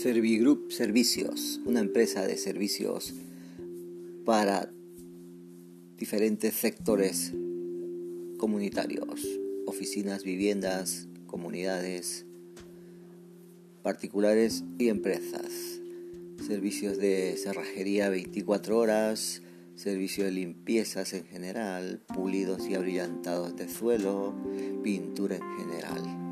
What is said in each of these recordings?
Servigroup Servicios, una empresa de servicios para diferentes sectores comunitarios, oficinas, viviendas, comunidades, particulares y empresas. Servicios de cerrajería 24 horas, servicios de limpiezas en general, pulidos y abrillantados de suelo, pintura en general.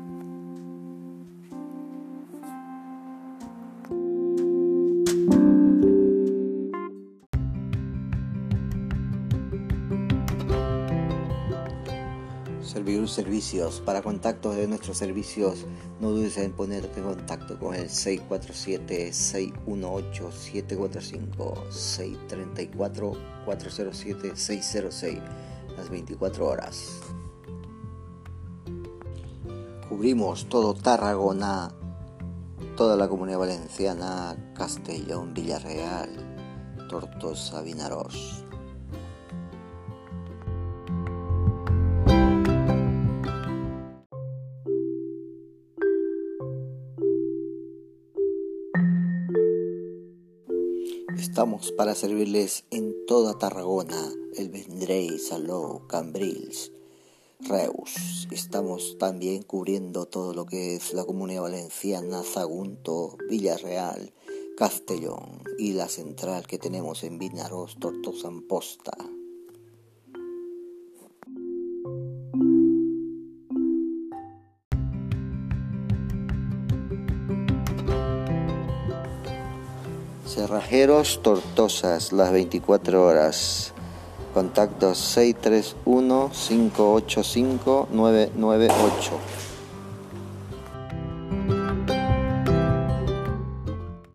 Servir servicios. Para contactos de nuestros servicios, no dudes en ponerte en contacto con el 647-618-745, 634-407-606, las 24 horas. Cubrimos todo Tarragona, toda la comunidad valenciana, Castellón, Villarreal, Tortosa, Vinaros. Estamos para servirles en toda Tarragona, el Vendrell, Saló, Cambrils, Reus. Estamos también cubriendo todo lo que es la Comunidad Valenciana, Zagunto, Villarreal, Castellón y la central que tenemos en Vinaros, Tortosa, Amposta. Cerrajeros Tortosas, las 24 horas. Contacto 631-585-998.